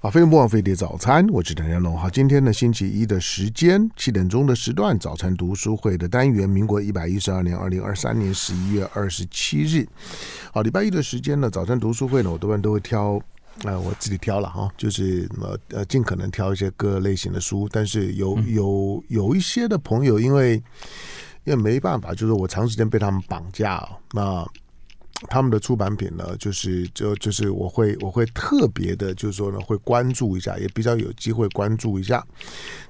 啊，飞碟播放飞碟早餐，我是谭家龙。好，今天呢，星期一的时间，七点钟的时段，早餐读书会的单元，民国一百一十二年二零二三年十一月二十七日。好，礼拜一的时间呢，早餐读书会呢，我多半都会挑，呃，我自己挑了哈，就是呃呃，尽可能挑一些各类型的书。但是有有有一些的朋友，因为因为没办法，就是我长时间被他们绑架，那。他们的出版品呢，就是就就是我会我会特别的，就是说呢，会关注一下，也比较有机会关注一下。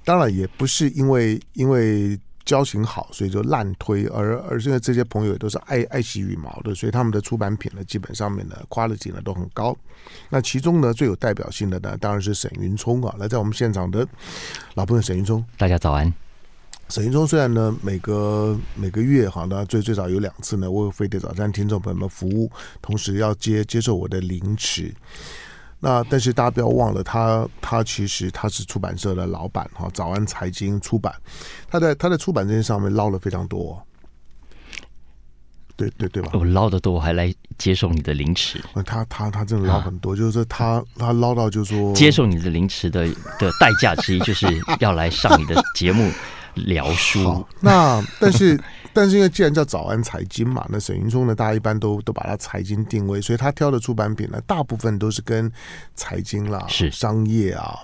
当然，也不是因为因为交情好，所以就滥推，而而现在这些朋友也都是爱爱惜羽毛的，所以他们的出版品呢，基本上面的 quality 呢都很高。那其中呢，最有代表性的呢，当然是沈云聪啊，来在我们现场的老朋友沈云聪，大家早安。沈云聪虽然呢，每个每个月好，那最最早有两次呢，为飞碟早餐听众朋友们服务，同时要接接受我的凌迟。那但是大家不要忘了，他他其实他是出版社的老板哈，早安财经出版，他在他在出版这些上面捞了非常多，对对对吧？我捞得多，我还来接受你的凌迟。他他他真的捞很多，就是他他捞到就是说接受你的凌迟的的代价之一，就是要来上你的节目。聊书，那但是 但是因为既然叫早安财经嘛，那沈云聪呢，大家一般都都把它财经定位，所以他挑的出版品呢，大部分都是跟财经啦、是商业啊。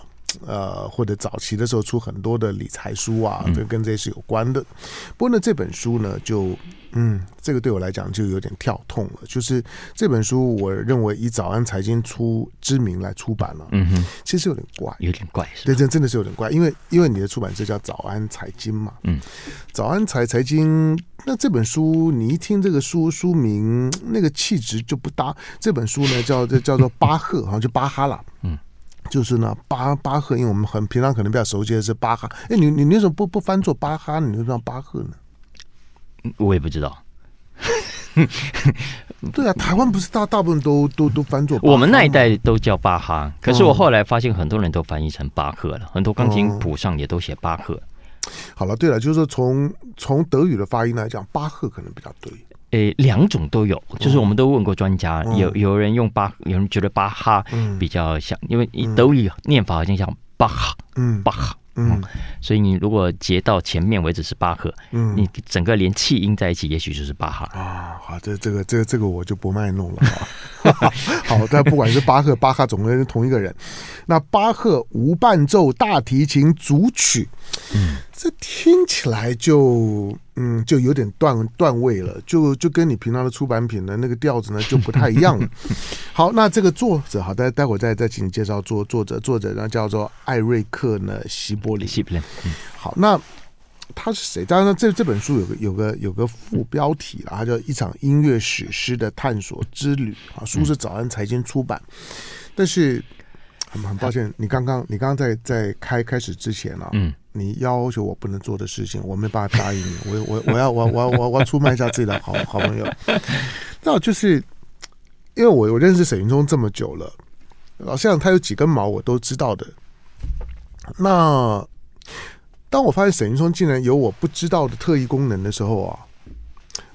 呃，或者早期的时候出很多的理财书啊，这跟这些是有关的。不过呢，这本书呢，就嗯，这个对我来讲就有点跳痛了。就是这本书，我认为以早安财经出知名来出版了，嗯哼，其实有点怪，有点怪，对，这真的是有点怪，因为因为你的出版社叫早安财经嘛，嗯，早安财财经，那这本书你一听这个书书名，那个气质就不搭。这本书呢，叫这叫做巴赫，好像就巴哈了，嗯。就是呢，巴巴赫，因为我们很平常可能比较熟悉的是巴哈。哎，你你你为什么不不翻作巴哈？你就叫巴赫呢？我也不知道。对啊，台湾不是大大部分都都都翻作，我们那一代都叫巴哈。可是我后来发现很多人都翻译成巴赫了，很多钢琴谱上也都写巴赫。好了，对了，就是说从从德语的发音来讲，巴赫可能比较对。诶，两种都有，就是我们都问过专家，嗯、有有人用巴，有人觉得巴哈比较像，嗯、因为德语念法好像像巴哈，嗯，巴哈。嗯，所以你如果截到前面为止是巴赫，嗯，你整个连气音在一起，也许就是巴哈。啊。好，这这个这个这个我就不卖弄了啊。好，但不管是巴赫、巴哈，总归是同一个人。那巴赫无伴奏大提琴组曲，嗯，这听起来就嗯就有点断断位了，就就跟你平常的出版品的那个调子呢就不太一样了。好，那这个作者，好，待待会再再请你介绍作作者，作者呢叫做艾瑞克呢希波里。嗯、好，那他是谁？当然，这这本书有个有个有个副标题啊，它叫《一场音乐史诗的探索之旅》啊。书是早安财经出版，但是很很抱歉，你刚刚你刚刚在在开开始之前啊，嗯，你要求我不能做的事情，我没办法答应你。我我我要我我我我要出卖一下自己的好好朋友。那就是因为我我认识沈云聪这么久了，老实讲，他有几根毛我都知道的。那当我发现沈云聪竟然有我不知道的特异功能的时候啊，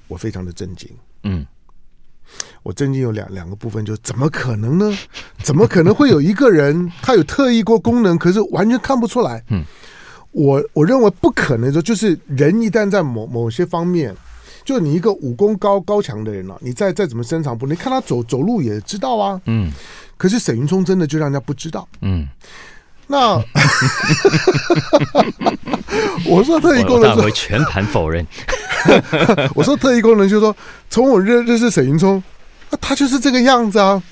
我非常的震惊。嗯，我震惊有两两个部分，就怎么可能呢？怎么可能会有一个人他有特异过功能，可是完全看不出来？嗯，我我认为不可能说，就是人一旦在某某些方面，就你一个武功高高强的人了，你再再怎么深藏不，你看他走走路也知道啊。嗯，可是沈云聪真的就让人家不知道。嗯。那 我说特异功能，我全盘否认。我说特异功能，就是说从我认认识沈云聪，他就是这个样子啊。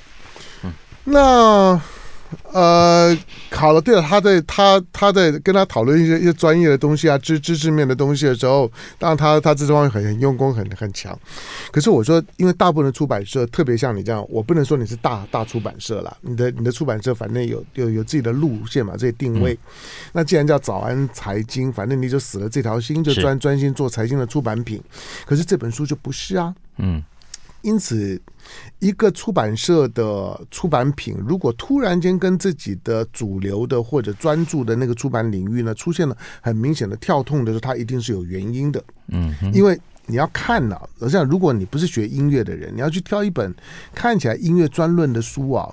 那。呃，好了，对了，他在他他在跟他讨论一些一些专业的东西啊，知知识面的东西的时候，当然他他这方面很很用功，很很强。可是我说，因为大部分的出版社，特别像你这样，我不能说你是大大出版社了，你的你的出版社反正有有有自己的路线嘛，这些定位。嗯、那既然叫早安财经，反正你就死了这条心，就专专心做财经的出版品。可是这本书就不是啊，嗯。因此，一个出版社的出版品，如果突然间跟自己的主流的或者专注的那个出版领域呢，出现了很明显的跳痛的时候，它一定是有原因的。嗯哼，因为你要看呐、啊，好像如果你不是学音乐的人，你要去挑一本看起来音乐专论的书啊，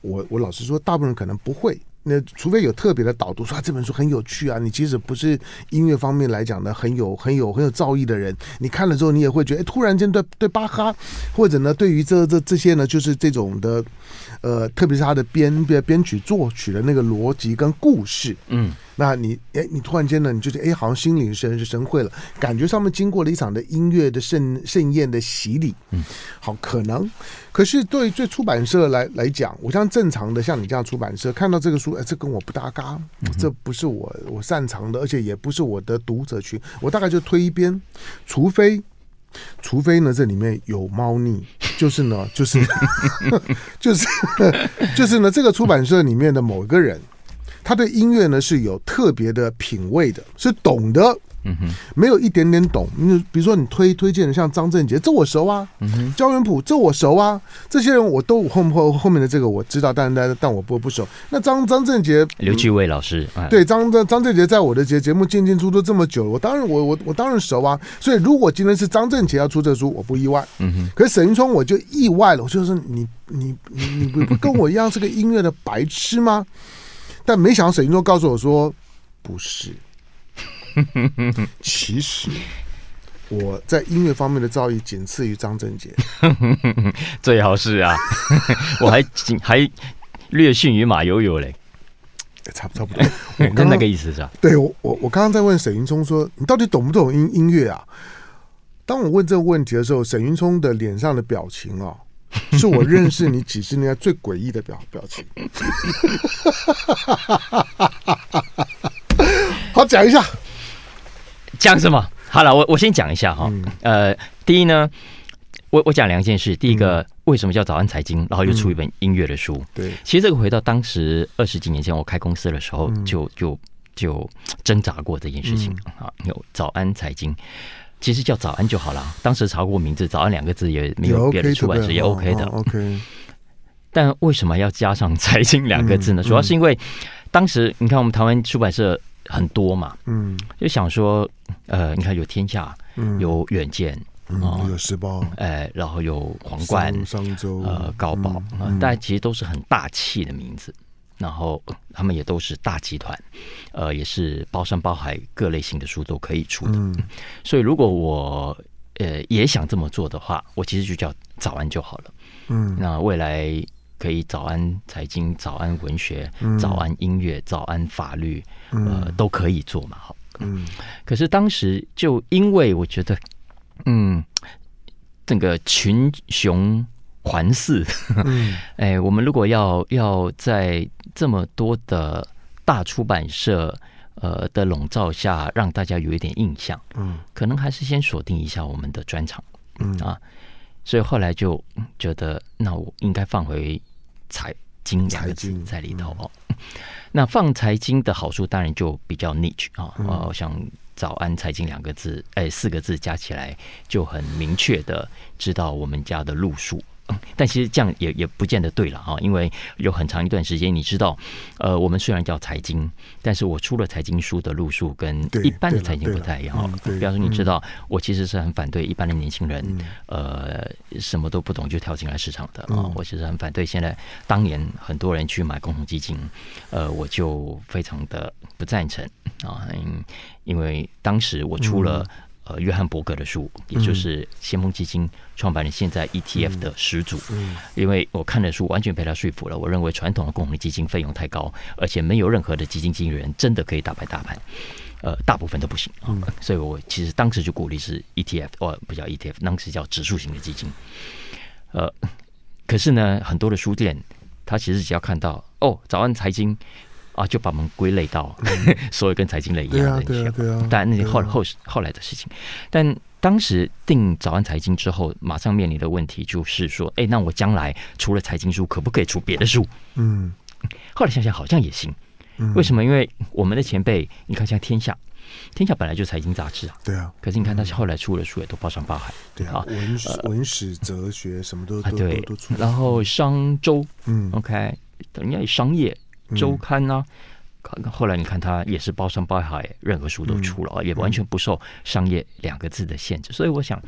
我我老实说，大部分人可能不会。那除非有特别的导读说、这本书很有趣啊，你即使不是音乐方面来讲呢很有很有很有造诣的人，你看了之后你也会觉得，哎，突然间对对巴哈，或者呢对于这这这些呢，就是这种的，呃，特别是他的编编编曲作曲的那个逻辑跟故事，嗯。那你哎，你突然间呢，你就觉得哎，好像心领神神会了，感觉上面经过了一场的音乐的盛盛宴的洗礼，嗯，好可能。可是对对出版社来来讲，我像正常的像你这样出版社看到这个书，哎，这跟我不搭嘎，这不是我我擅长的，而且也不是我的读者群，我大概就推一边，除非除非呢这里面有猫腻，就是呢就是 就是 就是呢这个出版社里面的某一个人。他对音乐呢是有特别的品味的，是懂的，嗯哼，没有一点点懂。你比如说，你推推荐的像张振杰，这我熟啊，嗯哼，焦元溥，这我熟啊，这些人我都后后后面的这个我知道，但但但我不不熟。那张张振杰，刘继伟老师，嗯、对张张张振杰在我的节节目进进出出这么久，我当然我我我当然熟啊。所以如果今天是张振杰要出这书，我不意外，嗯哼。可是沈云聪我就意外了，我就是你你你你不不跟我一样是个音乐的白痴吗？但没想到沈云聪告诉我说不是，其实我在音乐方面的造诣仅次于张震杰，最好是啊，我还还略逊于马友友嘞，差不差不多，我跟那个意思是吧？对我我我刚刚在问沈云聪说，你到底懂不懂音音乐啊？当我问这个问题的时候，沈云聪的脸上的表情啊。是我认识你几十年来最诡异的表表情。好，讲一下，讲什么？好了，我我先讲一下哈。呃，第一呢，我我讲两件事。第一个，为什么叫早安财经？然后又出一本音乐的书。对，其实这个回到当时二十几年前我开公司的时候，就就就挣扎过这件事情啊。有早安财经。其实叫早安就好了。当时查过名字，早安两个字也没有别的出版社也 OK 的。OK。但为什么要加上财经两个字呢？主要是因为当时你看我们台湾出版社很多嘛，嗯，就想说，呃，你看有天下，有远见，有时报，哎，然后有皇冠、商周、呃，高宝，大家其实都是很大气的名字。然后他们也都是大集团，呃，也是包山包海各类型的书都可以出的。嗯、所以如果我呃也想这么做的话，我其实就叫早安就好了。嗯，那未来可以早安财经、早安文学、嗯、早安音乐、早安法律，呃，都可以做嘛。好，嗯。可是当时就因为我觉得，嗯，这个群雄环伺，哎，我们如果要要在这么多的大出版社呃的笼罩下，让大家有一点印象，嗯，可能还是先锁定一下我们的专场，嗯。啊，所以后来就觉得，那我应该放回财经两个字在里头哦。那放财经的好处，当然就比较 niche 啊，我想早安财经两个字，哎，四个字加起来就很明确的知道我们家的路数。但其实这样也也不见得对了哈，因为有很长一段时间，你知道，呃，我们虽然叫财经，但是我出了财经书的路数跟一般的财经不太一样哈。比方说，你知道，我其实是很反对一般的年轻人，呃，什么都不懂就跳进来市场的啊。我其实很反对现在当年很多人去买共同基金，呃，我就非常的不赞成啊，因为当时我出了。呃，约翰伯格的书，也就是先锋基金创办人，现在 ETF 的始祖。嗯，因为我看的书完全被他说服了。我认为传统的共同基金费用太高，而且没有任何的基金经理人真的可以打败大盘。呃，大部分都不行啊。所以我其实当时就鼓励是 ETF，哦，不叫 ETF，当时叫指数型的基金。呃，可是呢，很多的书店，他其实只要看到哦，早安财经。啊，就把我们归类到 所有跟财经类一样的东西，但那些后后后来的事情。但当时定早安财经之后，马上面临的问题就是说，哎，那我将来除了财经书，可不可以出别的书？嗯，后来想想好像也行。为什么？因为我们的前辈，你看像天下，天下本来就财经杂志啊。对啊。可是你看他后来出的书也都包山包海。对啊。文史、文史哲学什么都都都出。然后商周，嗯，OK，等于商业。周刊呢、啊？后来你看，他也是包山包海，任何书都出了啊，也完全不受商业两个字的限制。所以我想，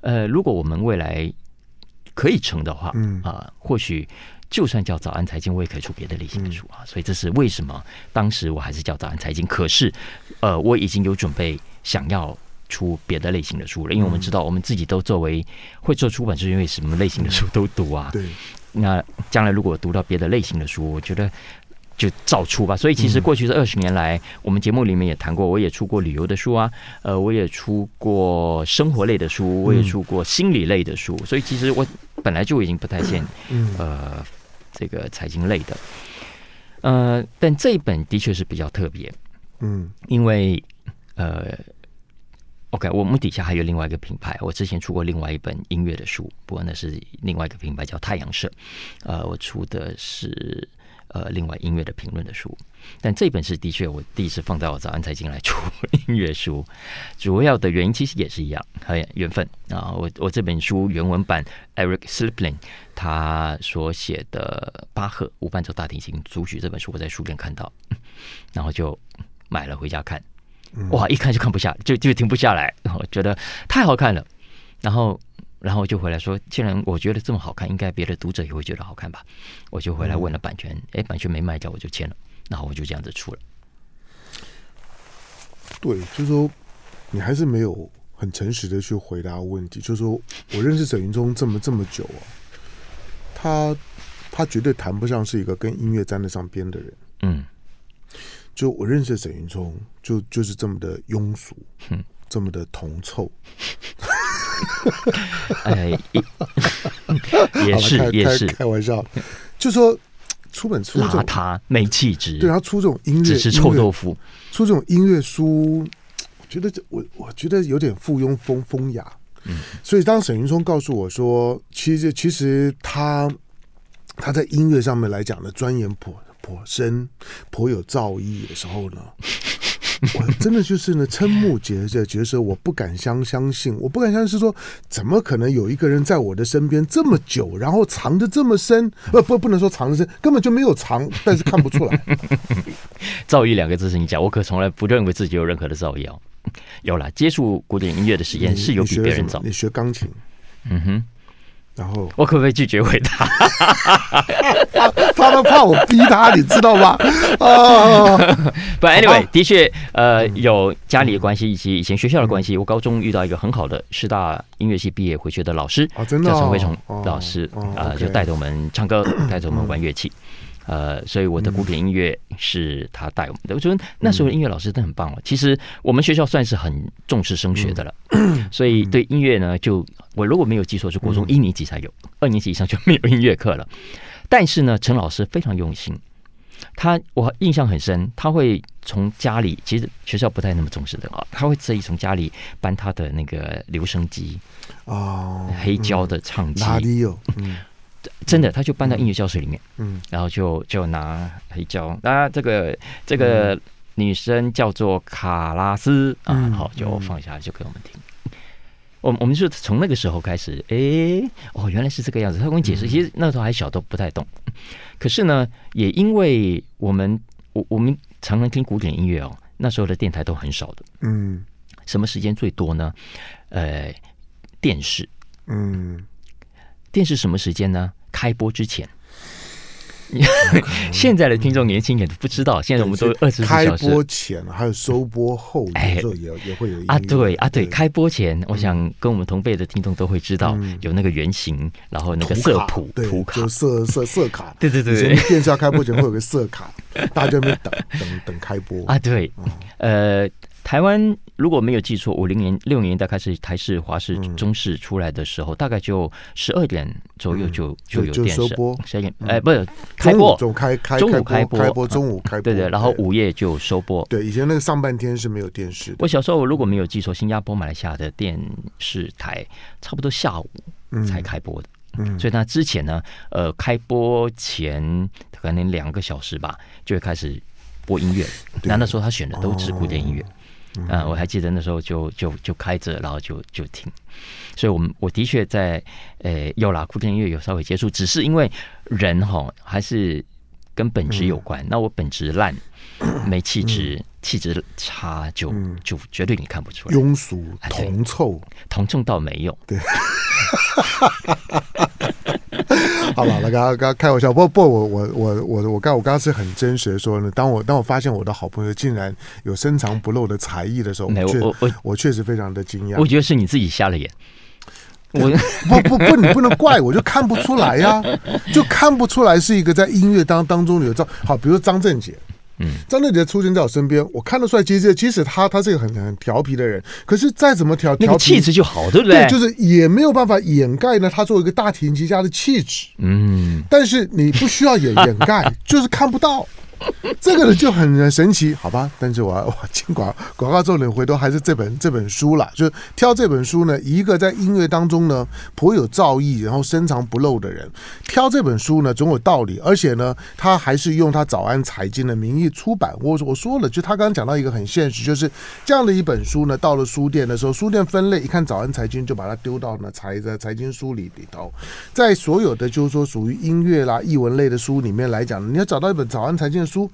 呃，如果我们未来可以成的话，啊，或许就算叫早安财经，我也可以出别的类型的书啊。所以这是为什么当时我还是叫早安财经。可是，呃，我已经有准备想要出别的类型的书了，因为我们知道我们自己都作为会做出版，是因为什么类型的书都读啊。对。那将来如果读到别的类型的书，我觉得。就照出吧。所以其实过去这二十年来，我们节目里面也谈过，我也出过旅游的书啊，呃，我也出过生活类的书，我也出过心理类的书。所以其实我本来就已经不太限，呃，这个财经类的。呃，但这一本的确是比较特别，嗯，因为呃，OK，我们底下还有另外一个品牌，我之前出过另外一本音乐的书，不过那是另外一个品牌叫太阳社，呃，我出的是。呃，另外音乐的评论的书，但这本是的确我第一次放在我早安财经来出音乐书，主要的原因其实也是一样，很缘分啊。我我这本书原文版 Eric s l i p l i n 他所写的巴赫无伴奏大提琴组曲这本书，我在书店看到，然后就买了回家看，哇，一看就看不下，就就停不下来，我觉得太好看了，然后。然后我就回来说，既然我觉得这么好看，应该别的读者也会觉得好看吧？我就回来问了版权，哎、嗯，版权没卖掉，我就签了，然后我就这样子出了。对，就是说你还是没有很诚实的去回答问题。就是说我认识沈云聪这么这么久啊，他他绝对谈不上是一个跟音乐沾得上边的人。嗯，就我认识沈云聪，就就是这么的庸俗，嗯，这么的铜臭。哎，也是也是开玩笑，就说出本出邋遢没气质，对他出这种音乐只是臭豆腐，出这种音乐书，我觉得这我我觉得有点附庸风风雅。嗯，所以当沈云聪告诉我说，其实其实他他在音乐上面来讲的钻研颇颇深，颇有造诣的时候呢。我真的就是呢，瞠目结舌，结舌我不敢相相信，我不敢相信是说，怎么可能有一个人在我的身边这么久，然后藏得这么深？不不，不能说藏得深，根本就没有藏，但是看不出来。造诣两个字是你讲，我可从来不认为自己有任何的造诣哦。有了，接触古典音乐的时间是有比别人早。你学钢琴？嗯哼。然后我可不可以拒绝回答？他他都怕我逼他，你知道吗？啊，不，anyway，的确，呃，有家里的关系以及以前学校的关系。我高中遇到一个很好的师大音乐系毕业回去的老师，叫陈慧崇老师，啊，就带着我们唱歌，带着我们玩乐器。呃，所以我的古典音乐是他带我们的。我觉得那时候音乐老师真的很棒哦。其实我们学校算是很重视升学的了，所以对音乐呢，就我如果没有记错，是国中一年级才有，二年级以上就没有音乐课了。但是呢，陈老师非常用心，他我印象很深，他会从家里，其实学校不太那么重视的啊，他会特意从家里搬他的那个留声机哦，黑胶的唱机，哪里有？嗯。真的，他就搬到音乐教室里面，嗯，然后就就拿黑胶，啊，这个这个女生叫做卡拉斯啊，好，就放下来就给我们听。我我们是从那个时候开始，哎，哦，原来是这个样子。他跟我解释，其实那时候还小，都不太懂。可是呢，也因为我们我我们常常听古典音乐哦，那时候的电台都很少的，嗯，什么时间最多呢？呃，电视，嗯。电视什么时间呢？开播之前。现在的听众年轻人都不知道，现在我们都二十四小时。开播前还有收播后，有时候也也会有啊，对啊，对，开播前，我想跟我们同辈的听众都会知道，有那个原型，然后那个色谱、图卡、色色色卡，对 对对，电视要开播前会有个色卡，大家就在那边等等等开播。啊，对，呃。台湾如果没有记错，五零年、六年代开始台式、华式、中式出来的时候，大概就十二点左右就就有电视播。十二点，哎，不是开播，中午开开中午开播，开播中午开播，对对，然后午夜就收播。对，以前那个上半天是没有电视。我小时候如果没有记错，新加坡、马来西亚的电视台差不多下午才开播的。嗯，所以那之前呢，呃，开播前可能两个小时吧，就会开始播音乐。那那时候他选的都是古典音乐。嗯，我还记得那时候就就就开着，然后就就听，所以，我们我的确在呃，有啦，古典音乐有稍微接触，只是因为人哈还是跟本质有关。那我本质烂，没气质，气质差，就就绝对你看不出来。庸俗、铜臭、铜臭倒没有。对。好了，那刚刚刚开玩笑，不不，我我我我我刚我刚刚是很真实的说呢。当我当我发现我的好朋友竟然有深藏不露的才艺的时候，我我我确实非常的惊讶。我觉得是你自己瞎了眼。我不不不，你不能怪我，就看不出来呀、啊，就看不出来是一个在音乐当当中有造好，比如说张震杰。嗯，张正杰出现在我身边，我看得出来，其实即使他他是一个很很调皮的人，可是再怎么调，那个气质就好，对不对？对，就是也没有办法掩盖呢他作为一个大提琴家的气质。嗯，但是你不需要掩掩盖，就是看不到。这个呢就很神奇，好吧？但是我 我进广广告之后呢，回头还是这本这本书了。就挑这本书呢，一个在音乐当中呢颇有造诣，然后深藏不露的人，挑这本书呢总有道理。而且呢，他还是用他早安财经的名义出版。我我说了，就他刚刚讲到一个很现实，就是这样的一本书呢，到了书店的时候，书店分类一看早安财经，就把它丢到了财的财经书里里头。在所有的就是说属于音乐啦、译文类的书里面来讲，你要找到一本早安财经的书。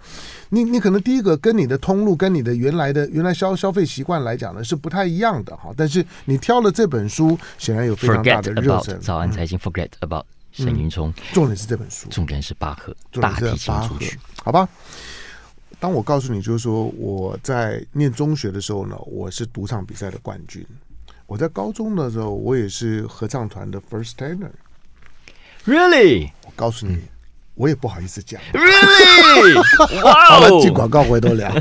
你你可能第一个跟你的通路跟你的原来的原来消消费习惯来讲呢是不太一样的哈，但是你挑了这本书，显然有非常大的热忱。早安财经，Forget about 沈云聪，重点是这本书，重点是巴赫大提琴组曲，好吧？当我告诉你，就是说我在念中学的时候呢，我是独唱比赛的冠军；我在高中的时候，我也是合唱团的 first tenor。Really？我告诉你。嗯我也不好意思讲。Really？好了，进广告回头聊。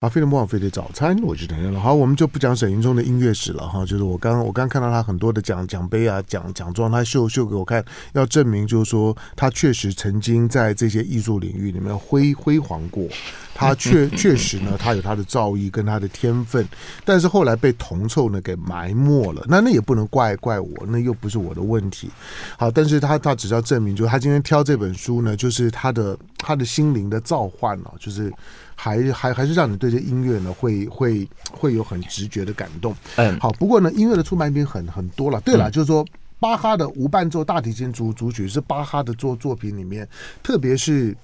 啊，飞碟模仿飞的早餐，我就承认了。好，我们就不讲沈云聪的音乐史了哈。就是我刚我刚看到他很多的奖奖杯啊、奖奖状，他秀秀给我看，要证明就是说他确实曾经在这些艺术领域里面辉辉煌过。他确 确实呢，他有他的造诣跟他的天分，但是后来被铜臭呢给埋没了。那那也不能怪怪我，那又不是我的问题。好，但是他他只是要证明，就是他今天挑这本书呢，就是他的他的心灵的召唤啊，就是。还还还是让你对这音乐呢，会会会有很直觉的感动。嗯，好，不过呢，音乐的出版品很很多了。对了，嗯、就是说，巴哈的无伴奏大提琴组组曲是巴哈的作作品里面，特别是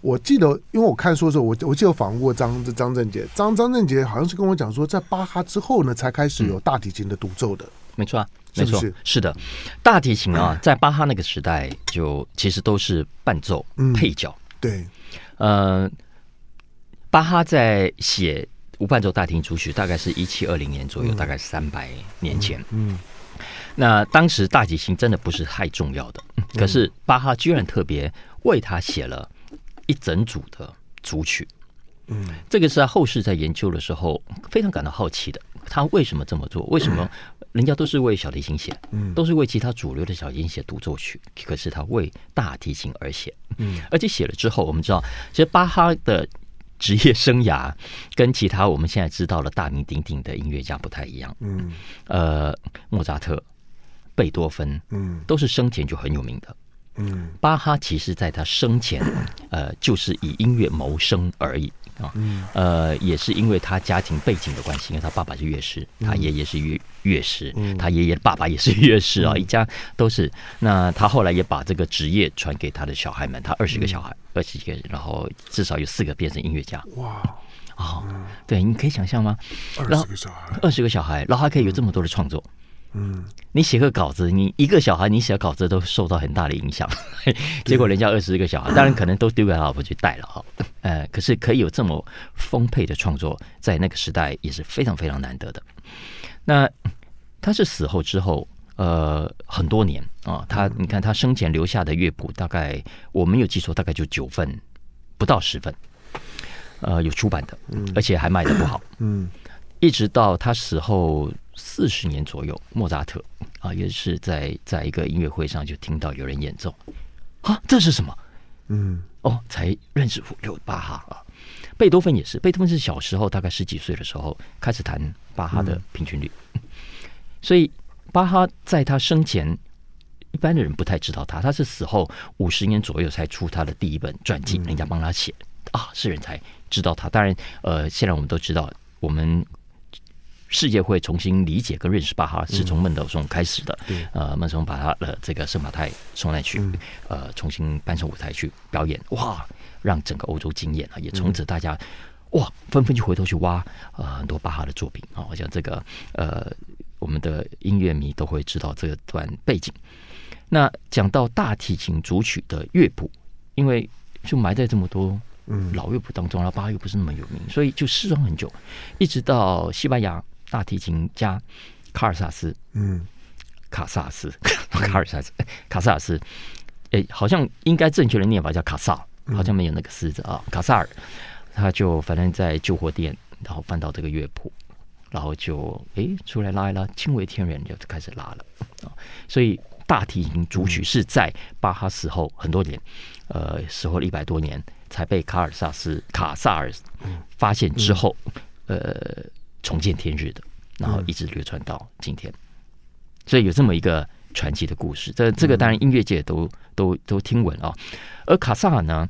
我记得，因为我看书的时候，我我记得访问过张张正杰，张张正杰好像是跟我讲说，在巴哈之后呢，才开始有大提琴的独奏的。没错啊，没错，是，是的，大提琴啊，在巴哈那个时代就其实都是伴奏、嗯、配角。对，呃。巴哈在写无伴奏大提琴组曲，大概是一七二零年左右，嗯、大概三百年前。嗯，嗯那当时大提琴真的不是太重要的，嗯、可是巴哈居然特别为他写了一整组的组曲。嗯，这个是他后世在研究的时候非常感到好奇的。他为什么这么做？为什么人家都是为小提琴写，嗯，都是为其他主流的小提琴写独奏曲，可是他为大提琴而写。嗯，而且写了之后，我们知道，其实巴哈的。职业生涯跟其他我们现在知道的大名鼎鼎的音乐家不太一样。嗯，呃，莫扎特、贝多芬，嗯，都是生前就很有名的。嗯，巴哈其实在他生前，呃，就是以音乐谋生而已。啊，嗯呃，也是因为他家庭背景的关系，因为他爸爸是乐师，他爷爷是乐乐师，他爷爷的爸爸也是乐师啊，一家都是。那他后来也把这个职业传给他的小孩们，他二十个小孩，二十几个，然后至少有四个变成音乐家。哇，哦，对，你可以想象吗？二十个小孩，二十个小孩，然后还可以有这么多的创作。嗯，你写个稿子，你一个小孩，你写稿子都受到很大的影响，结果人家二十个小孩，当然可能都丢给他老婆去带了哈。呃，可是可以有这么丰沛的创作，在那个时代也是非常非常难得的。那他是死后之后，呃，很多年啊，他你看他生前留下的乐谱，大概我没有记错，大概就九份，不到十份，呃，有出版的，而且还卖的不好，嗯，一直到他死后。四十年左右，莫扎特啊，也是在在一个音乐会上就听到有人演奏，啊，这是什么？嗯，哦，才认识有巴哈啊。贝多芬也是，贝多芬是小时候大概十几岁的时候开始弹巴哈的平均律，嗯、所以巴哈在他生前，一般的人不太知道他，他是死后五十年左右才出他的第一本传记，人家帮他写啊，世人才知道他。当然，呃，现在我们都知道我们。世界会重新理解跟认识巴哈，是从孟德尔颂开始的。嗯、呃，孟德尔颂把他的这个圣马太受难曲，嗯、呃，重新搬上舞台去表演，哇，让整个欧洲惊艳啊！也从此大家、嗯、哇，纷纷就回头去挖呃很多巴哈的作品啊，我想这个呃我们的音乐迷都会知道这段背景。那讲到大提琴组曲的乐谱，因为就埋在这么多老乐谱当中，然后巴哈又不是那么有名，所以就失传很久，一直到西班牙大提琴家卡尔萨斯，嗯，卡萨斯，卡尔萨斯，卡萨尔斯，哎，好像应该正确的念法叫卡萨，好像没有那个“斯”字啊，卡萨尔，他就反正在旧货店，然后翻到这个乐谱，然后就哎出来拉一拉，惊为天人，就开始拉了。啊，所以。大提琴主曲是在巴哈死后很多年，呃，死后了一百多年才被卡尔萨斯卡萨尔发现之后，呃，重见天日的，然后一直流传到今天。所以有这么一个传奇的故事，这这个当然音乐界都都都听闻啊。而卡萨尔呢，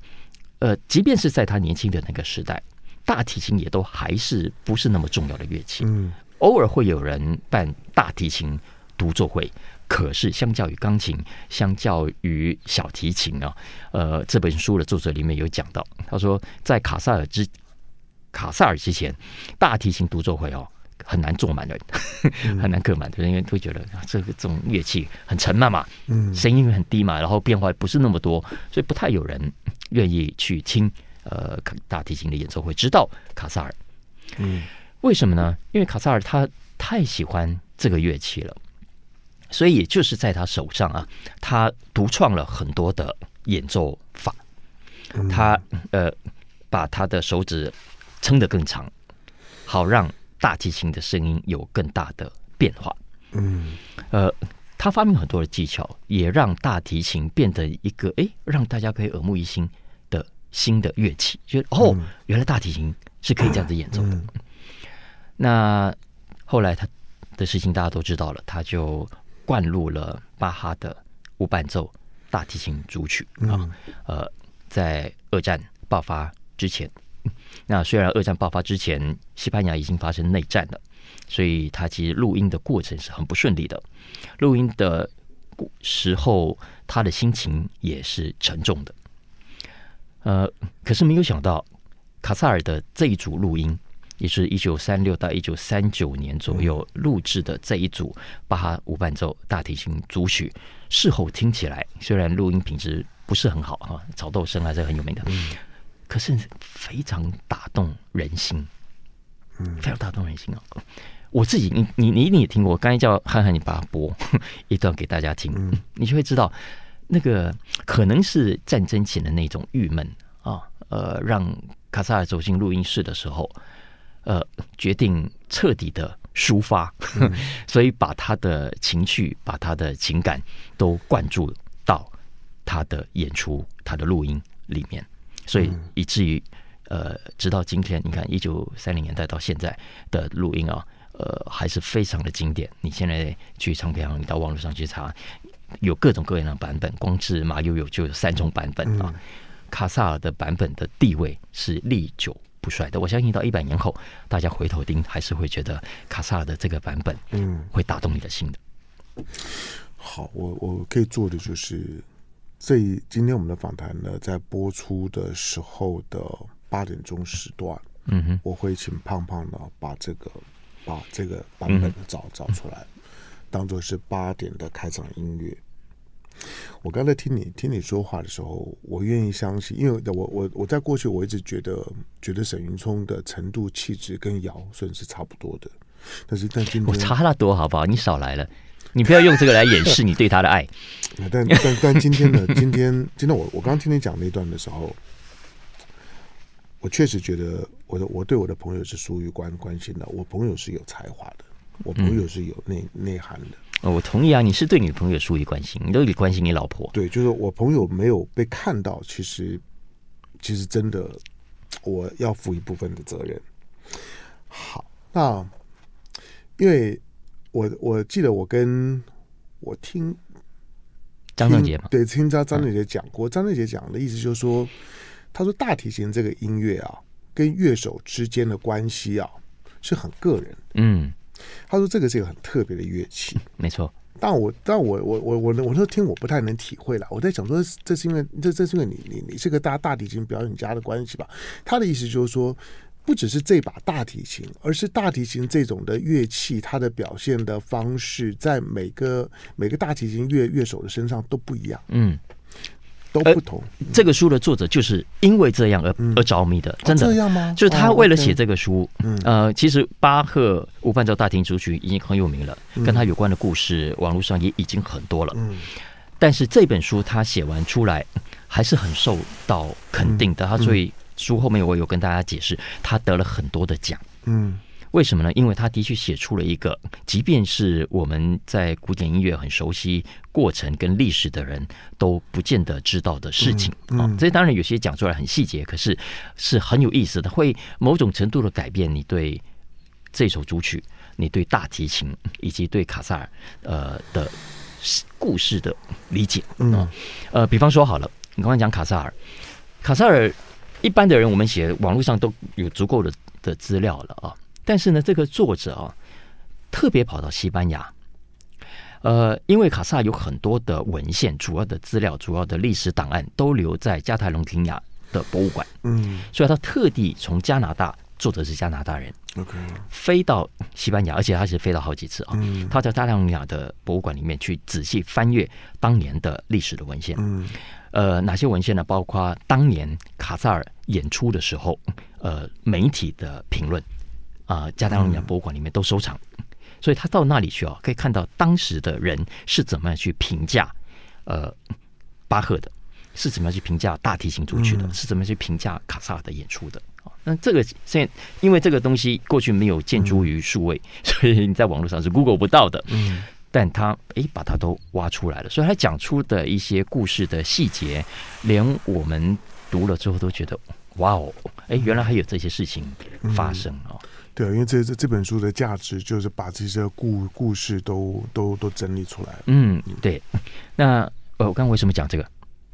呃，即便是在他年轻的那个时代，大提琴也都还是不是那么重要的乐器。嗯，偶尔会有人办大提琴独奏会。可是，相较于钢琴，相较于小提琴啊，呃，这本书的作者里面有讲到，他说，在卡萨尔之卡萨尔之前，大提琴独奏会哦很难坐满人，很难客满的，因为会觉得这个这种乐器很沉闷嘛，嗯，声音很低嘛，然后变化不是那么多，所以不太有人愿意去听呃大提琴的演奏会。直到卡萨尔，嗯，为什么呢？因为卡萨尔他太喜欢这个乐器了。所以，也就是在他手上啊，他独创了很多的演奏法。他呃，把他的手指撑得更长，好让大提琴的声音有更大的变化。嗯，呃，他发明很多的技巧，也让大提琴变得一个哎，让大家可以耳目一新的新的乐器。觉得哦，原来大提琴是可以这样子演奏的。那后来他的事情大家都知道了，他就。灌入了巴哈的无伴奏大提琴组曲啊，呃，在二战爆发之前，那虽然二战爆发之前，西班牙已经发生内战了，所以他其实录音的过程是很不顺利的。录音的时候，他的心情也是沉重的。呃，可是没有想到，卡萨尔的这一组录音。也是一九三六到一九三九年左右录制的这一组巴哈无伴奏大提琴组曲，事后听起来虽然录音品质不是很好哈，草豆声还是很有名的，可是非常打动人心，嗯。非常打动人心啊！我自己，你你你一定也听过，我刚才叫汉汉，你把它播 一段给大家听，你就会知道那个可能是战争前的那种郁闷啊，呃，让卡萨尔走进录音室的时候。呃，决定彻底的抒发，嗯、所以把他的情绪、把他的情感都灌注到他的演出、他的录音里面，所以以至于呃，直到今天，你看一九三零年代到现在的录音啊，呃，还是非常的经典。你现在去唱片行，你到网络上去查，有各种各样的版本，光是马友友就有三种版本啊。嗯、卡萨尔的版本的地位是历久不衰的，我相信到一百年后，大家回头听还是会觉得卡萨尔的这个版本，嗯，会打动你的心的。嗯、好，我我可以做的就是，这今天我们的访谈呢，在播出的时候的八点钟时段，嗯哼，我会请胖胖呢把这个把这个版本找找出来，嗯、当做是八点的开场音乐。我刚才听你听你说话的时候，我愿意相信，因为我我我在过去我一直觉得觉得沈云聪的程度气质跟姚顺是差不多的，但是但今天我差了多好不好？你少来了，你不要用这个来掩饰你对他的爱。但但但今天呢？今天今天我我刚刚听你讲那段的时候，我确实觉得我的我对我的朋友是疏于关关心的。我朋友是有才华的，我朋友是有内、嗯、内涵的。哦，我同意啊！你是对你的朋友疏于关心，你都得关心你老婆。对，就是我朋友没有被看到，其实其实真的我要负一部分的责任。好，那因为我我记得我跟我听张正杰嘛，对，听张张正杰讲过，张正杰讲的意思就是说，他说大提琴这个音乐啊，跟乐手之间的关系啊是很个人，嗯。他说：“这个是一个很特别的乐器，没错。但我但我我我我我说听我不太能体会了。我在想说，这是因为这这是因为你你你是个大大提琴表演家的关系吧？他的意思就是说，不只是这把大提琴，而是大提琴这种的乐器，它的表现的方式，在每个每个大提琴乐乐手的身上都不一样。嗯。都不同。这个书的作者就是因为这样而、嗯、而着迷的，真的、哦、这样吗？就是他为了写这个书，嗯、哦 okay、呃，其实巴赫无伴奏大提琴组曲已经很有名了，嗯、跟他有关的故事网络上也已经很多了。嗯，但是这本书他写完出来还是很受到肯定的。嗯、他所以书后面我有跟大家解释，他得了很多的奖。嗯。为什么呢？因为他的确写出了一个，即便是我们在古典音乐很熟悉过程跟历史的人都不见得知道的事情啊。这当然有些讲出来很细节，可是是很有意思的，会某种程度的改变你对这首主曲、你对大提琴以及对卡萨尔呃的故事的理解。嗯，呃，比方说好了，你刚刚讲卡萨尔，卡萨尔一般的人我们写网络上都有足够的的资料了啊。但是呢，这个作者啊，特别跑到西班牙，呃，因为卡萨有很多的文献、主要的资料、主要的历史档案都留在加泰隆尼亚的博物馆，嗯，所以他特地从加拿大，作者是加拿大人，OK，飞到西班牙，而且他是飞了好几次啊，他在加泰隆尼亚的博物馆里面去仔细翻阅当年的历史的文献，嗯，呃，哪些文献呢？包括当年卡萨尔演出的时候，呃，媒体的评论。啊，加泰罗尼亚博物馆里面都收藏，嗯、所以他到那里去啊，可以看到当时的人是怎么样去评价呃巴赫的，是怎么样去评价大提琴组曲的，嗯、是怎么样去评价卡萨尔的演出的。那这个现因为这个东西过去没有建筑于数位，嗯、所以你在网络上是 Google 不到的。嗯，但他哎把它都挖出来了，所以他讲出的一些故事的细节，连我们读了之后都觉得哇哦，哎原来还有这些事情发生哦。嗯对，因为这这这本书的价值就是把这些故故事都都都整理出来。嗯，对。那呃，我刚刚为什么讲这个？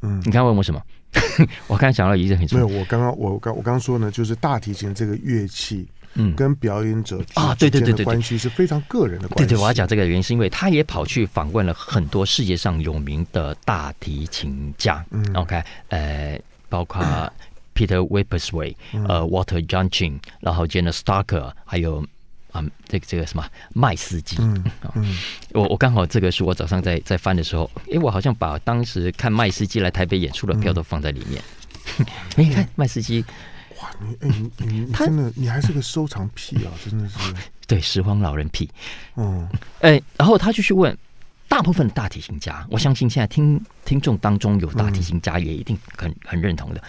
嗯，你刚刚问我什么？我刚才讲到一件很。没有，我刚刚我刚我刚刚说呢，就是大提琴这个乐器，嗯，跟表演者啊，对对对对，关系是非常个人的关系。对对，我要讲这个原因是因为他也跑去访问了很多世界上有名的大提琴家。嗯，OK，呃，包括。Peter Weppersway 呃，Walter Janchen 然后 Janus Starker，还有啊，这个这个什么麦斯基，嗯嗯、我我刚好这个是我早上在在翻的时候，哎，我好像把当时看麦斯基来台北演出的票都放在里面。你看麦斯基，哇，你哎你你真的你还是个收藏癖啊，真的是 对拾荒老人癖。嗯，哎，然后他就去问大部分的大提琴家，我相信现在听听众当中有大提琴家，也一定很很认同的。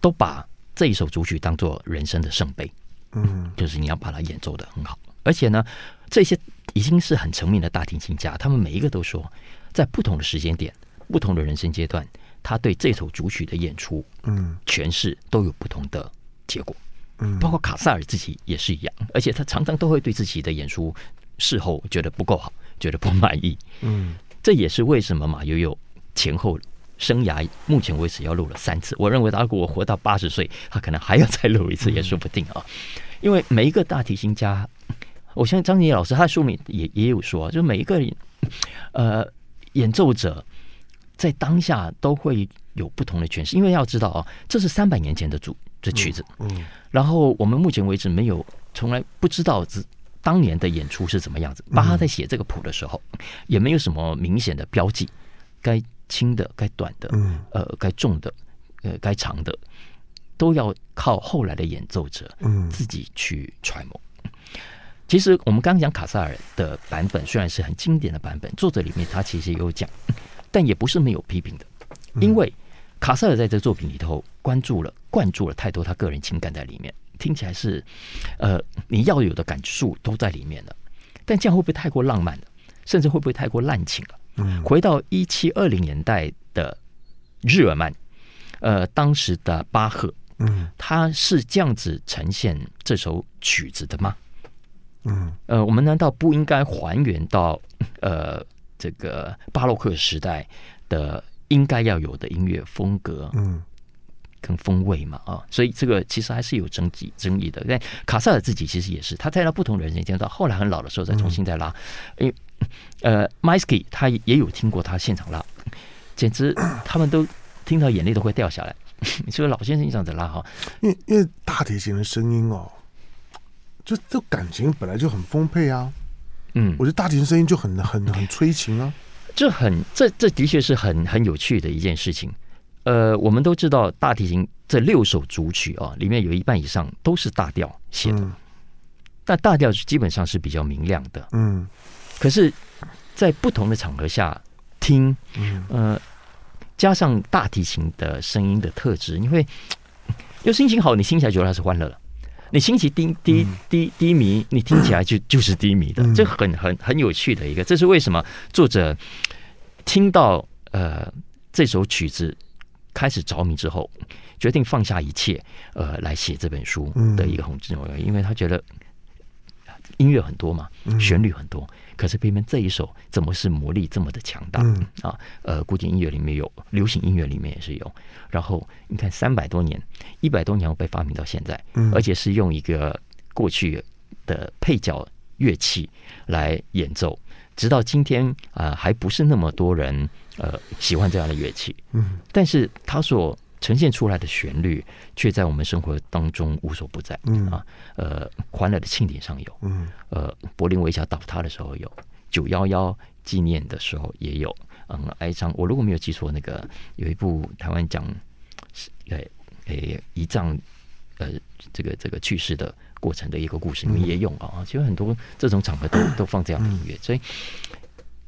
都把这一首主曲当做人生的圣杯，嗯，就是你要把它演奏的很好。而且呢，这些已经是很成名的大提琴家，他们每一个都说，在不同的时间点、不同的人生阶段，他对这首主曲的演出，嗯，诠释都有不同的结果。嗯，包括卡萨尔自己也是一样，而且他常常都会对自己的演出事后觉得不够好，觉得不满意。嗯，这也是为什么马友友前后。生涯目前为止要录了三次，我认为他如果我活到八十岁，他可能还要再录一次也说不定啊。因为每一个大提琴家，我相信张杰老师他的书里也也有说，就每一个呃演奏者在当下都会有不同的诠释，因为要知道啊，这是三百年前的主这曲子，嗯，然后我们目前为止没有从来不知道这当年的演出是怎么样子。巴哈在写这个谱的时候，也没有什么明显的标记，该。轻的、该短的，呃，该重的，呃，该长的，都要靠后来的演奏者，嗯，自己去揣摩。其实我们刚刚讲卡萨尔的版本虽然是很经典的版本，作者里面他其实也有讲，但也不是没有批评的，因为卡萨尔在这作品里头关注了、灌注了太多他个人情感在里面，听起来是，呃，你要有的感受都在里面了，但这样会不会太过浪漫了？甚至会不会太过滥情了？回到一七二零年代的日耳曼，呃，当时的巴赫，嗯，他是这样子呈现这首曲子的吗？嗯，呃，我们难道不应该还原到呃这个巴洛克时代的应该要有的音乐风格，嗯，跟风味嘛？啊，所以这个其实还是有争议争议的。但卡萨尔自己其实也是，他在他不同的人生阶段，到后来很老的时候再重新再拉，因为。呃，Maisky 他也有听过他现场拉，简直他们都听到眼泪都会掉下来。你说老先生这样子拉哈，因为因为大提琴的声音哦，就这感情本来就很丰沛啊。嗯，我觉得大提琴声音就很很很催情啊。这很这这的确是很很有趣的一件事情。呃，我们都知道大提琴这六首主曲啊，里面有一半以上都是大调写的。嗯、但大调基本上是比较明亮的。嗯。可是，在不同的场合下听，嗯呃，加上大提琴的声音的特质，你会 有心情好，你听起来觉得它是欢乐的。你心情低低低低迷，你听起来就就是低迷的，这很很很有趣的一个。这是为什么作者听到呃这首曲子开始着迷之后，决定放下一切呃来写这本书的一个很重要原因，因为他觉得音乐很多嘛，旋律很多。可是偏偏这一首怎么是魔力这么的强大？嗯啊，呃，古典音乐里面有，流行音乐里面也是有。然后你看，三百多年，一百多年被发明到现在，而且是用一个过去的配角乐器来演奏，直到今天啊，呃，还不是那么多人呃喜欢这样的乐器。嗯，但是它所呈现出来的旋律，却在我们生活当中无所不在。嗯啊，呃，欢乐的庆典上有，嗯，呃，柏林围墙倒塌的时候有，九幺幺纪念的时候也有，嗯，哀伤。我如果没有记错，那个有一部台湾讲，呃，诶，遗葬，呃，这个这个去世的过程的一个故事你们也用啊。其实很多这种场合都 都放这样的音乐，所以。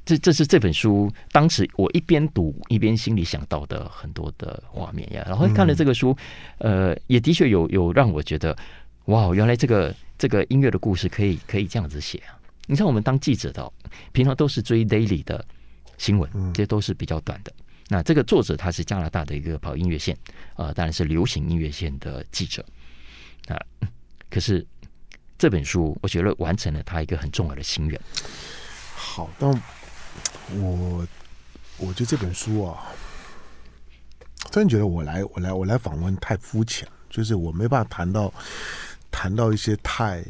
这这是这本书当时我一边读一边心里想到的很多的画面呀，然后看了这个书，呃，也的确有有让我觉得，哇，原来这个这个音乐的故事可以可以这样子写啊！你像我们当记者的，平常都是追 daily 的新闻，这都是比较短的。那这个作者他是加拿大的一个跑音乐线，呃，当然是流行音乐线的记者啊。可是这本书，我觉得完成了他一个很重要的心愿。好，那。我我觉得这本书啊，突然觉得我来我来我来访问太肤浅，就是我没办法谈到谈到一些太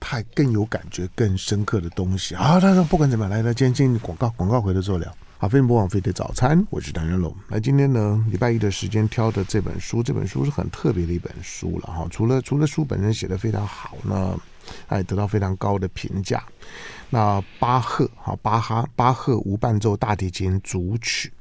太更有感觉、更深刻的东西啊。但是不管怎么样，来来，今天进广告，广告回来之后聊。好，飞碟播网飞的早餐，我是谭元龙。那今天呢，礼拜一的时间挑的这本书，这本书是很特别的一本书了哈。除了除了书本身写的非常好呢，哎得到非常高的评价。那巴赫，哈，巴哈，巴赫无伴奏大提琴组曲，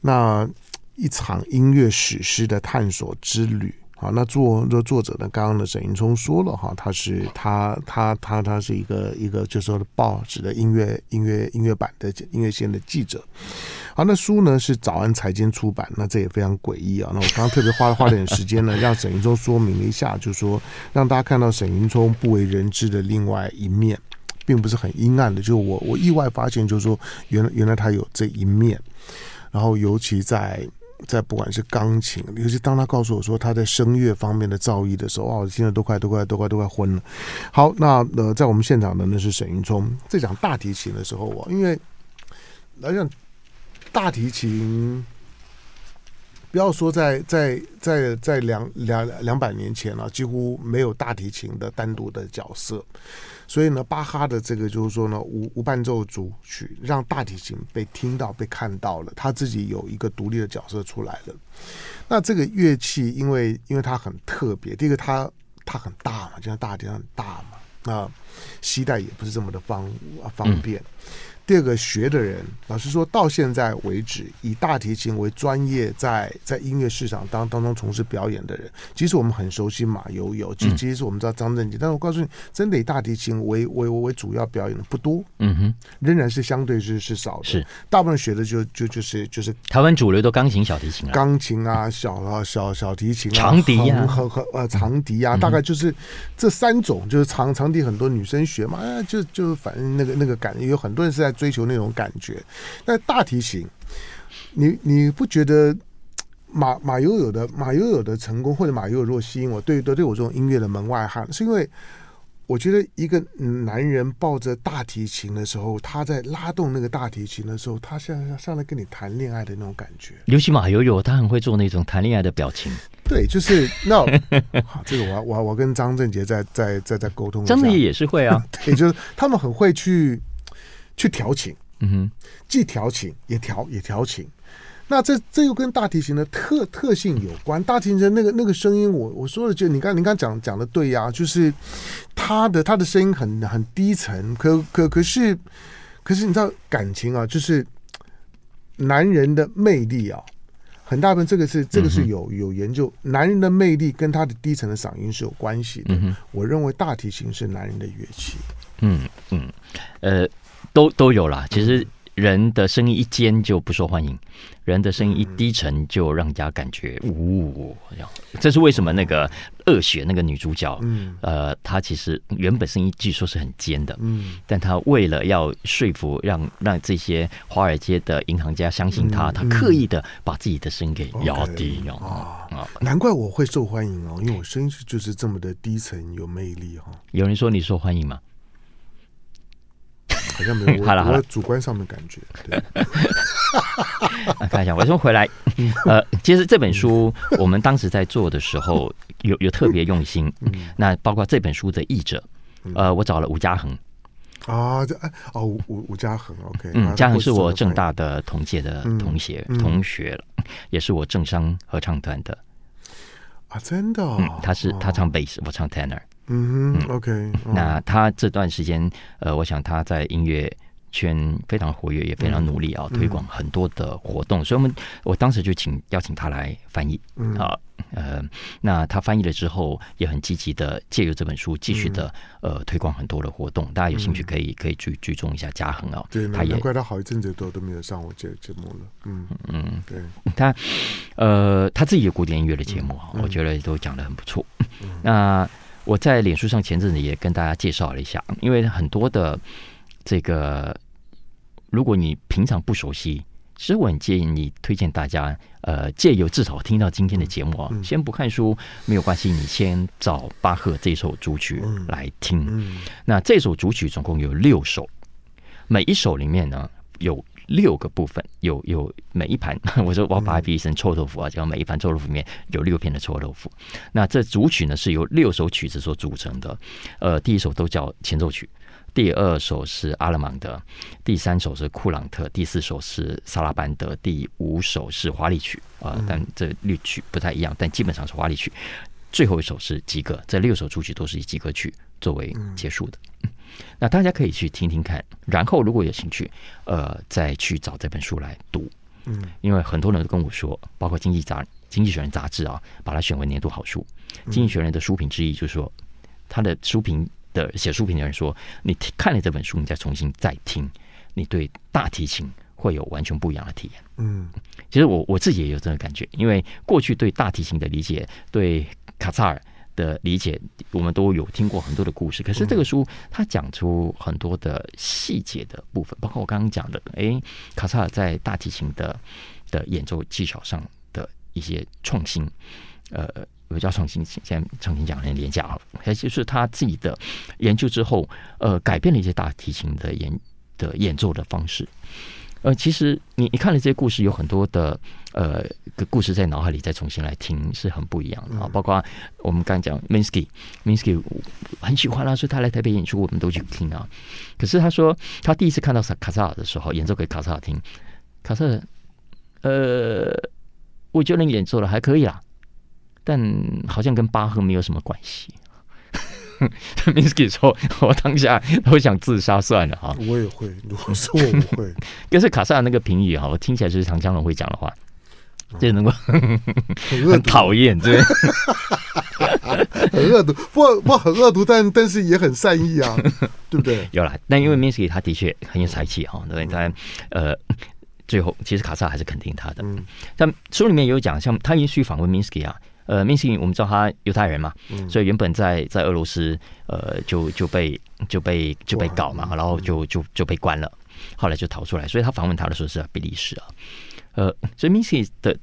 那一场音乐史诗的探索之旅。好，那作作作者呢，刚刚的沈云聪说了哈，他是他他他他是一个一个就是说报纸的音乐音乐音乐版的音乐线的记者。好，那书呢是早安财经出版，那这也非常诡异啊。那我刚刚特别花了花点时间呢，让沈云聪说明了一下，就是说让大家看到沈云聪不为人知的另外一面。并不是很阴暗的，就我我意外发现，就是说原来原来他有这一面，然后尤其在在不管是钢琴，尤其当他告诉我说他在声乐方面的造诣的时候，哇，我现在都快都快都快都快昏了。好，那呃，在我们现场的呢是沈云聪，在讲大提琴的时候，我因为来讲大提琴，不要说在在在在两两两百年前了，几乎没有大提琴的单独的角色。所以呢，巴哈的这个就是说呢，无无伴奏组曲让大提琴被听到、被看到了，他自己有一个独立的角色出来了。那这个乐器，因为因为它很特别，第一个它它很大嘛，就像大提琴很大嘛，那携带也不是这么的方方便。嗯第二个学的人，老实说，到现在为止，以大提琴为专业在，在在音乐市场当当中从事表演的人，其实我们很熟悉马友友，其其实我们知道张正杰，但是我告诉你，真的以大提琴为为为主要表演的不多，嗯哼，仍然是相对是是少的，是。大部分学的就就就是就是台湾主流的钢琴小提琴啊，钢琴啊，小啊小小提琴啊，长笛啊，和和呃长笛啊，大概就是这三种，就是长长笛很多女生学嘛，就就反正那个那个感觉，有很多人是在。追求那种感觉，那大提琴，你你不觉得马马友友的马友友的成功，或者马友友如果吸引我，对对对我这种音乐的门外汉，是因为我觉得一个男人抱着大提琴的时候，他在拉动那个大提琴的时候，他像上来跟你谈恋爱的那种感觉。尤其马友友，他很会做那种谈恋爱的表情。对，就是那 好，这个我我我跟张振杰在在在在沟通，张振杰也是会啊，对，就是他们很会去。去调情，嗯哼，既调情也调也调情，那这这又跟大提琴的特特性有关。大提琴的那个那个声音我，我我说的就你刚你刚讲讲的对呀、啊，就是他的他的声音很很低沉，可可可是可是你知道感情啊，就是男人的魅力啊。很大部分这个是这个是有有研究，男人的魅力跟他的低沉的嗓音是有关系的。嗯、我认为大提琴是男人的乐器。嗯嗯，呃，都都有啦。其实人的声音一尖就不受欢迎，人的声音一低沉就让人家感觉呜、嗯。这是为什么？那个恶血那个女主角，嗯，呃，她其实原本声音据说是很尖的，嗯，但她为了要说服让让这些华尔街的银行家相信她，她、嗯、刻意的把自己的声音给压低啊、okay, 啊！难怪我会受欢迎哦，因为我声音就是这么的低沉有魅力哈。有人说你受欢迎吗？好像没有，好 了好了，主观上的感觉。对，看一下，我先回来。呃，其实这本书我们当时在做的时候有有特别用心。那包括这本书的译者，呃，我找了吴嘉恒。啊，这哦，吴吴嘉恒，OK。嗯，嘉恒是我正大的同届的同学同学，也是我正商合唱团的。啊，真的？嗯，他是他唱贝斯，我唱 tenor。嗯哼，OK。那他这段时间，呃，我想他在音乐圈非常活跃，也非常努力啊，推广很多的活动。所以，我们我当时就请邀请他来翻译啊，呃，那他翻译了之后，也很积极的借由这本书继续的呃推广很多的活动。大家有兴趣可以可以去追踪一下嘉恒啊。对，他也怪他好一阵子都都没有上我这节目了。嗯嗯，对，他呃他自己有古典音乐的节目啊，我觉得都讲的很不错。那。我在脸书上前阵子也跟大家介绍了一下，因为很多的这个，如果你平常不熟悉，其实我很建议你推荐大家，呃，借由至少听到今天的节目啊，先不看书没有关系，你先找巴赫这首主曲来听。那这首主曲总共有六首，每一首里面呢有。六个部分，有有每一盘，我说我要把它比喻成臭豆腐啊，叫每一盘臭豆腐里面有六片的臭豆腐。那这主曲呢是由六首曲子所组成的，呃，第一首都叫前奏曲，第二首是阿勒芒德，第三首是库朗特，第四首是萨拉班德，第五首是华丽曲啊、呃，但这律曲不太一样，但基本上是华丽曲。最后一首是吉格，这六首主曲都是以吉格曲作为结束的。那大家可以去听听看，然后如果有兴趣，呃，再去找这本书来读。嗯，因为很多人都跟我说，包括经济杂《经济学人》杂志啊，把它选为年度好书。《经济学人》的书评之一就是说，他的书评的写书评的人说，你看了这本书，你再重新再听，你对大提琴会有完全不一样的体验。嗯，其实我我自己也有这个感觉，因为过去对大提琴的理解，对卡萨尔。的理解，我们都有听过很多的故事。可是这个书，它讲出很多的细节的部分，包括我刚刚讲的，哎，卡萨尔在大提琴的的演奏技巧上的一些创新。呃，有叫创新，现在重新讲很廉价了，还就是他自己的研究之后，呃，改变了一些大提琴的演的演奏的方式。呃，其实你你看了这些故事，有很多的呃个故事在脑海里再重新来听是很不一样的啊。包括我们刚讲 Minsky，Minsky 很喜欢啊，所以他来台北演出，我们都去听啊。可是他说他第一次看到卡萨尔的时候，演奏给卡萨尔听，卡萨尔，呃，我觉得你演奏的还可以啦，但好像跟巴赫没有什么关系。Minsky 说：“我当下都想自杀算了哈。”我也会，如果说我不会。可是卡萨尔那个评语哈，我听起来就是唐江龙会讲的话，这能够很讨厌，对，很恶毒，不不很恶毒，但但是也很善意啊，对不对？有啦，但因为 Minsky 他的确很有才气哈，对，但呃，最后其实卡萨还是肯定他的。嗯。但书里面有讲，像他也许访问 Minsky 啊。呃，Minsky 我们知道他犹太人嘛，嗯、所以原本在在俄罗斯，呃，就就被就被就被搞嘛，然后就就就被关了，后来就逃出来。所以他访问他的时候是在比利时啊，呃，所以 Minsky 的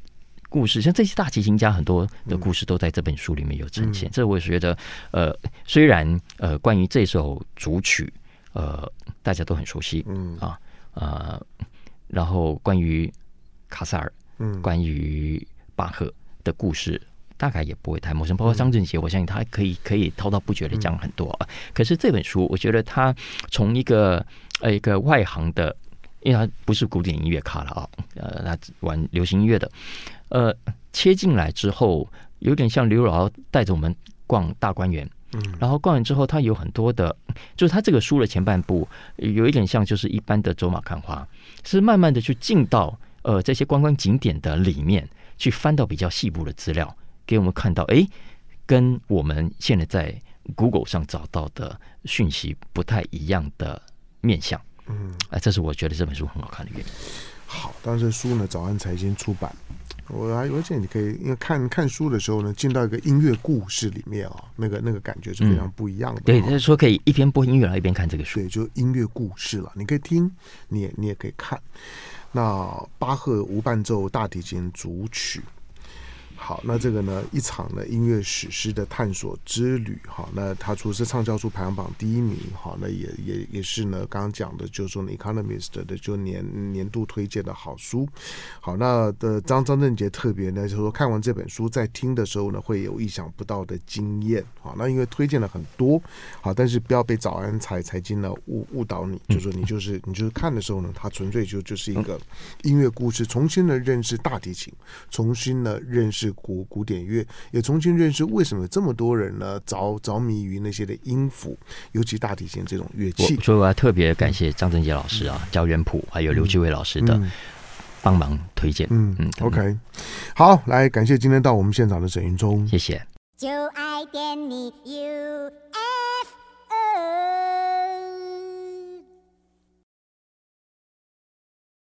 故事，像这些大提琴家很多的故事都在这本书里面有呈现。嗯、这我也觉得，呃，虽然呃，关于这首主曲，呃，大家都很熟悉，嗯啊呃，然后关于卡萨尔，嗯，关于巴赫的故事。大概也不会太陌生，包括张振杰，我相信他可以可以滔滔不绝的讲很多啊。可是这本书，我觉得他从一个呃一个外行的因为他不是古典音乐咖了啊，呃，他玩流行音乐的，呃，切进来之后，有点像刘姥姥带着我们逛大观园，嗯，然后逛完之后，他有很多的，就是他这个书的前半部有一点像就是一般的走马看花，是慢慢的去进到呃这些观光景点的里面去翻到比较细部的资料，给我们看到，哎，跟我们现在在 Google 上找到的讯息不太一样的面向。嗯，哎，这是我觉得这本书很好看的原因。好，但是书呢，早安财经出版，我还而且你可以因为看看书的时候呢，进到一个音乐故事里面啊、哦，那个那个感觉是非常不一样的、哦嗯。对，就是说可以一边播音乐，然后一边看这个书。对，就音乐故事了，你可以听，你也你也可以看。那巴赫无伴奏大提琴组曲。好，那这个呢，一场呢音乐史诗的探索之旅，哈，那它除了是畅销书排行榜第一名，哈，那也也也是呢，刚刚讲的就是说 Economist 的就年年度推荐的好书。好，那的张张正杰特别呢，就是说看完这本书在听的时候呢，会有意想不到的经验，好，那因为推荐了很多，好，但是不要被早安财财经呢误误导你，就是说你就是你就是看的时候呢，它纯粹就就是一个音乐故事，重新的认识大提琴，重新的认识。古古典乐也重新认识为什么这么多人呢着着迷于那些的音符，尤其大提琴这种乐器。所以我要特别感谢张振杰老师啊、焦元溥还有刘志伟老师的帮忙推荐。嗯嗯，OK，好，来感谢今天到我们现场的沈云忠，谢谢。就爱点你 U。